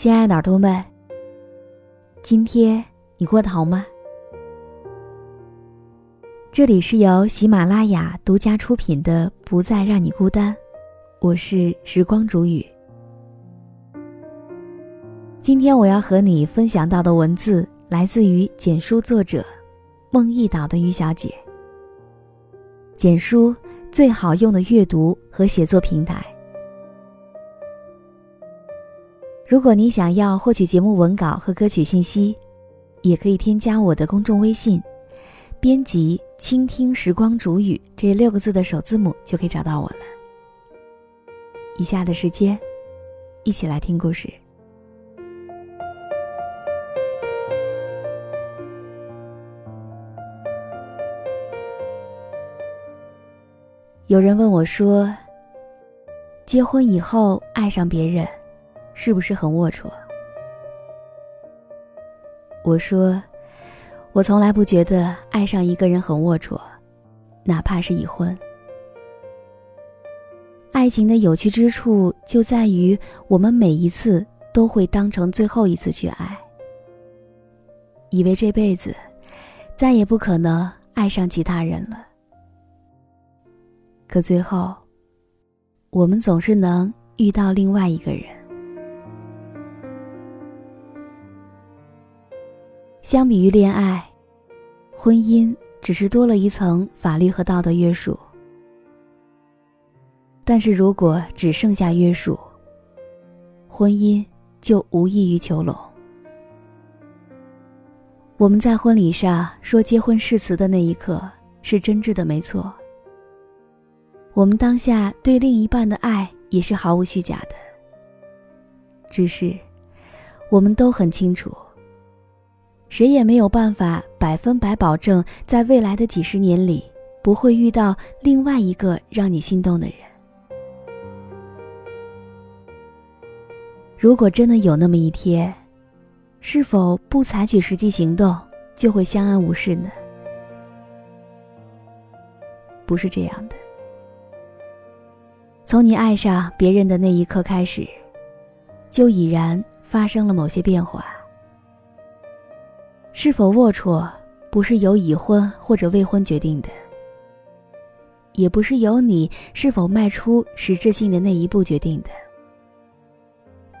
亲爱的耳朵们，今天你过得好吗？这里是由喜马拉雅独家出品的《不再让你孤单》，我是时光煮雨。今天我要和你分享到的文字来自于简书作者梦一岛的于小姐。简书最好用的阅读和写作平台。如果你想要获取节目文稿和歌曲信息，也可以添加我的公众微信，编辑“倾听时光煮雨”这六个字的首字母就可以找到我了。以下的时间，一起来听故事。有人问我说：“结婚以后爱上别人。”是不是很龌龊？我说，我从来不觉得爱上一个人很龌龊，哪怕是已婚。爱情的有趣之处就在于，我们每一次都会当成最后一次去爱，以为这辈子再也不可能爱上其他人了。可最后，我们总是能遇到另外一个人。相比于恋爱，婚姻只是多了一层法律和道德约束。但是如果只剩下约束，婚姻就无异于囚笼。我们在婚礼上说结婚誓词的那一刻是真挚的，没错。我们当下对另一半的爱也是毫无虚假的。只是，我们都很清楚。谁也没有办法百分百保证，在未来的几十年里，不会遇到另外一个让你心动的人。如果真的有那么一天，是否不采取实际行动就会相安无事呢？不是这样的。从你爱上别人的那一刻开始，就已然发生了某些变化。是否龌龊，不是由已婚或者未婚决定的，也不是由你是否迈出实质性的那一步决定的，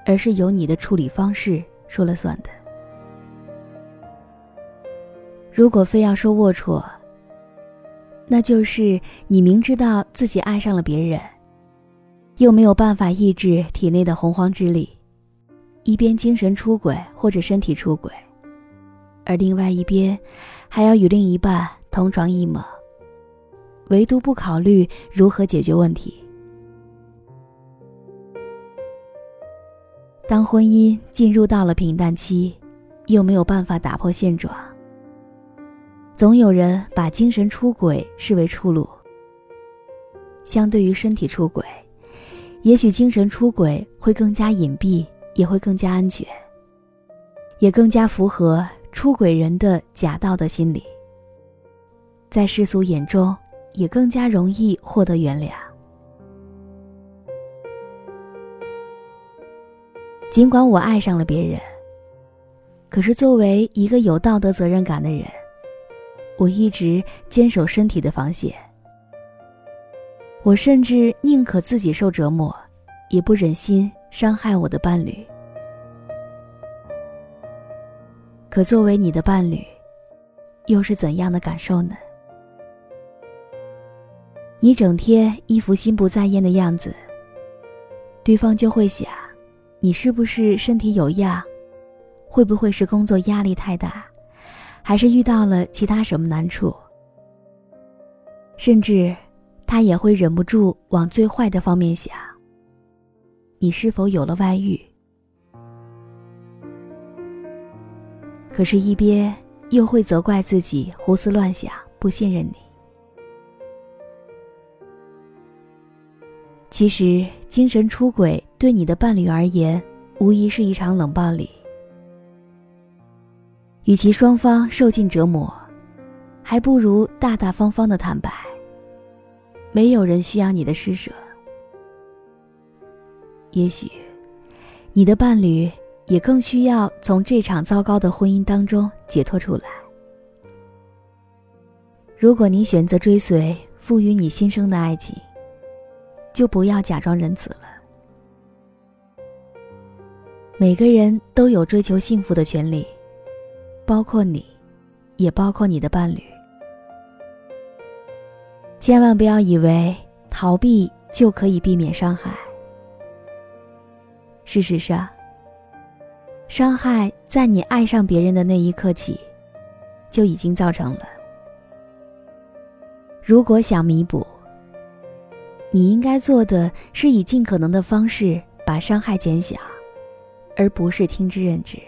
而是由你的处理方式说了算的。如果非要说龌龊，那就是你明知道自己爱上了别人，又没有办法抑制体内的洪荒之力，一边精神出轨或者身体出轨。而另外一边，还要与另一半同床异梦，唯独不考虑如何解决问题。当婚姻进入到了平淡期，又没有办法打破现状，总有人把精神出轨视为出路。相对于身体出轨，也许精神出轨会更加隐蔽，也会更加安全，也更加符合。出轨人的假道德心理，在世俗眼中也更加容易获得原谅。尽管我爱上了别人，可是作为一个有道德责任感的人，我一直坚守身体的防线。我甚至宁可自己受折磨，也不忍心伤害我的伴侣。可作为你的伴侣，又是怎样的感受呢？你整天一副心不在焉的样子，对方就会想，你是不是身体有恙？会不会是工作压力太大，还是遇到了其他什么难处？甚至，他也会忍不住往最坏的方面想，你是否有了外遇？可是，一边又会责怪自己胡思乱想、不信任你。其实，精神出轨对你的伴侣而言，无疑是一场冷暴力。与其双方受尽折磨，还不如大大方方的坦白。没有人需要你的施舍。也许，你的伴侣。也更需要从这场糟糕的婚姻当中解脱出来。如果你选择追随赋予你新生的爱情，就不要假装仁慈了。每个人都有追求幸福的权利，包括你，也包括你的伴侣。千万不要以为逃避就可以避免伤害。事实上，伤害在你爱上别人的那一刻起，就已经造成了。如果想弥补，你应该做的是以尽可能的方式把伤害减小，而不是听之任之。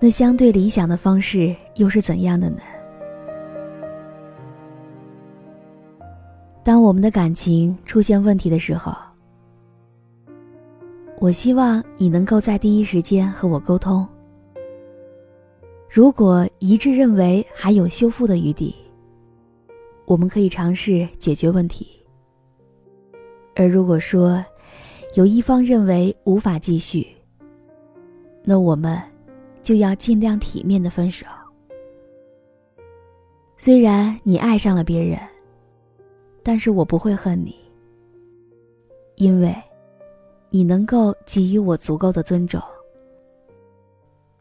那相对理想的方式又是怎样的呢？当我们的感情出现问题的时候，我希望你能够在第一时间和我沟通。如果一致认为还有修复的余地，我们可以尝试解决问题；而如果说有一方认为无法继续，那我们。就要尽量体面的分手。虽然你爱上了别人，但是我不会恨你，因为，你能够给予我足够的尊重。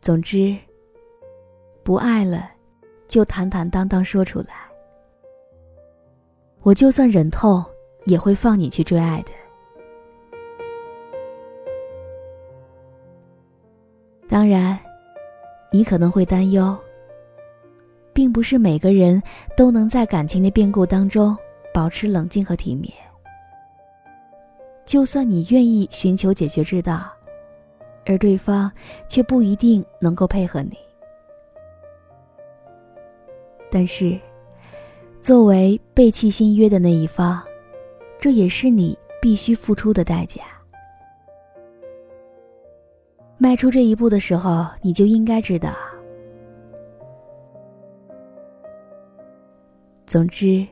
总之，不爱了，就坦坦荡荡说出来。我就算忍痛，也会放你去追爱的。当然。你可能会担忧，并不是每个人都能在感情的变故当中保持冷静和体面。就算你愿意寻求解决之道，而对方却不一定能够配合你。但是，作为背弃新约的那一方，这也是你必须付出的代价。迈出这一步的时候，你就应该知道。总之，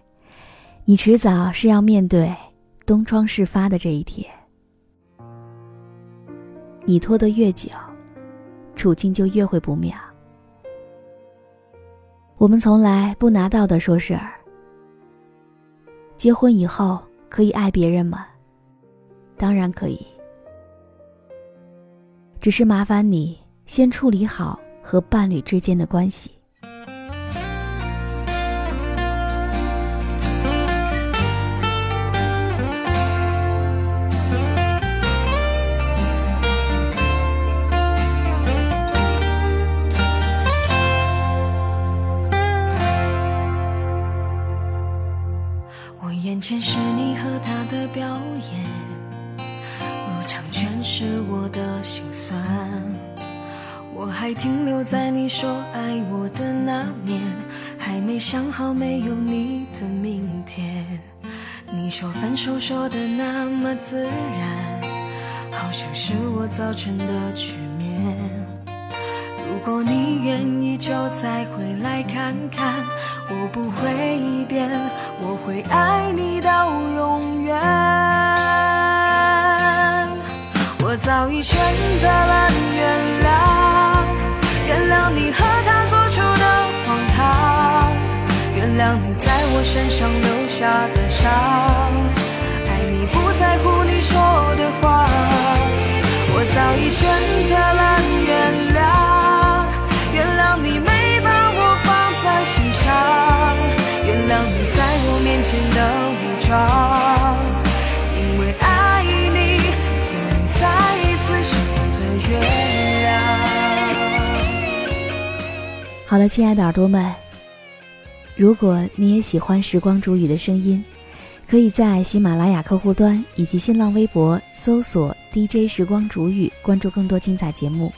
你迟早是要面对东窗事发的这一天。你拖得越久，处境就越会不妙。我们从来不拿道德说事儿。结婚以后可以爱别人吗？当然可以。只是麻烦你先处理好和伴侣之间的关系。前是你和他的表演。入场全是我的心酸，我还停留在你说爱我的那年，还没想好没有你的明天。你说分手说的那么自然，好像是我造成的局。如果你愿意，就再回来看看，我不会变，我会爱你到永远。我早已选择了原谅，原谅你和他做出的荒唐，原谅你在我身上留下的伤，爱你不在乎你说的话。我早已选择了原谅，好了，亲爱的耳朵们，如果你也喜欢时光煮雨的声音，可以在喜马拉雅客户端以及新浪微博搜索 “DJ 时光煮雨”，关注更多精彩节目。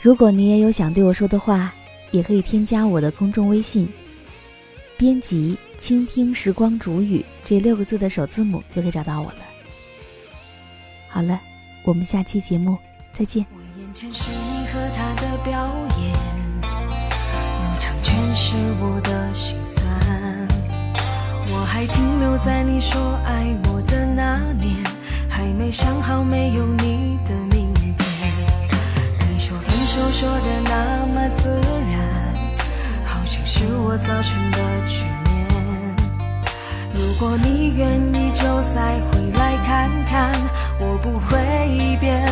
如果你也有想对我说的话，也可以添加我的公众微信，编辑“倾听时光煮雨”这六个字的首字母就可以找到我了。好了，我们下期节目再见。我眼前是你和他的表演。全是我的心酸，我还。停留在你说爱我的那年，还没想好没有你的明天。你说分手说的那，是我造成的局面。如果你愿意，就再回来看看，我不会变，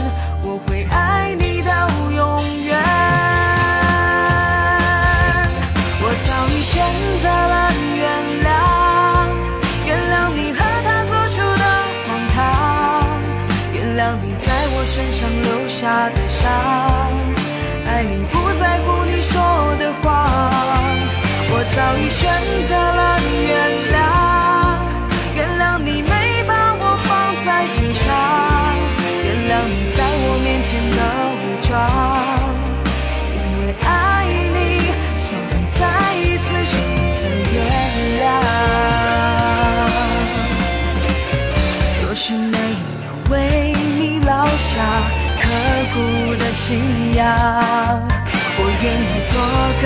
我会爱你到永远。我早已选择了原谅，原谅你和他做出的荒唐，原谅你在我身上留下的伤，爱你不在乎你说的谎。早已选择了原谅，原谅你没把我放在心上，原谅你在我面前的伪装。因为爱你，所以再一次选择原谅。若是没有为你烙下刻骨的信仰。我愿意做个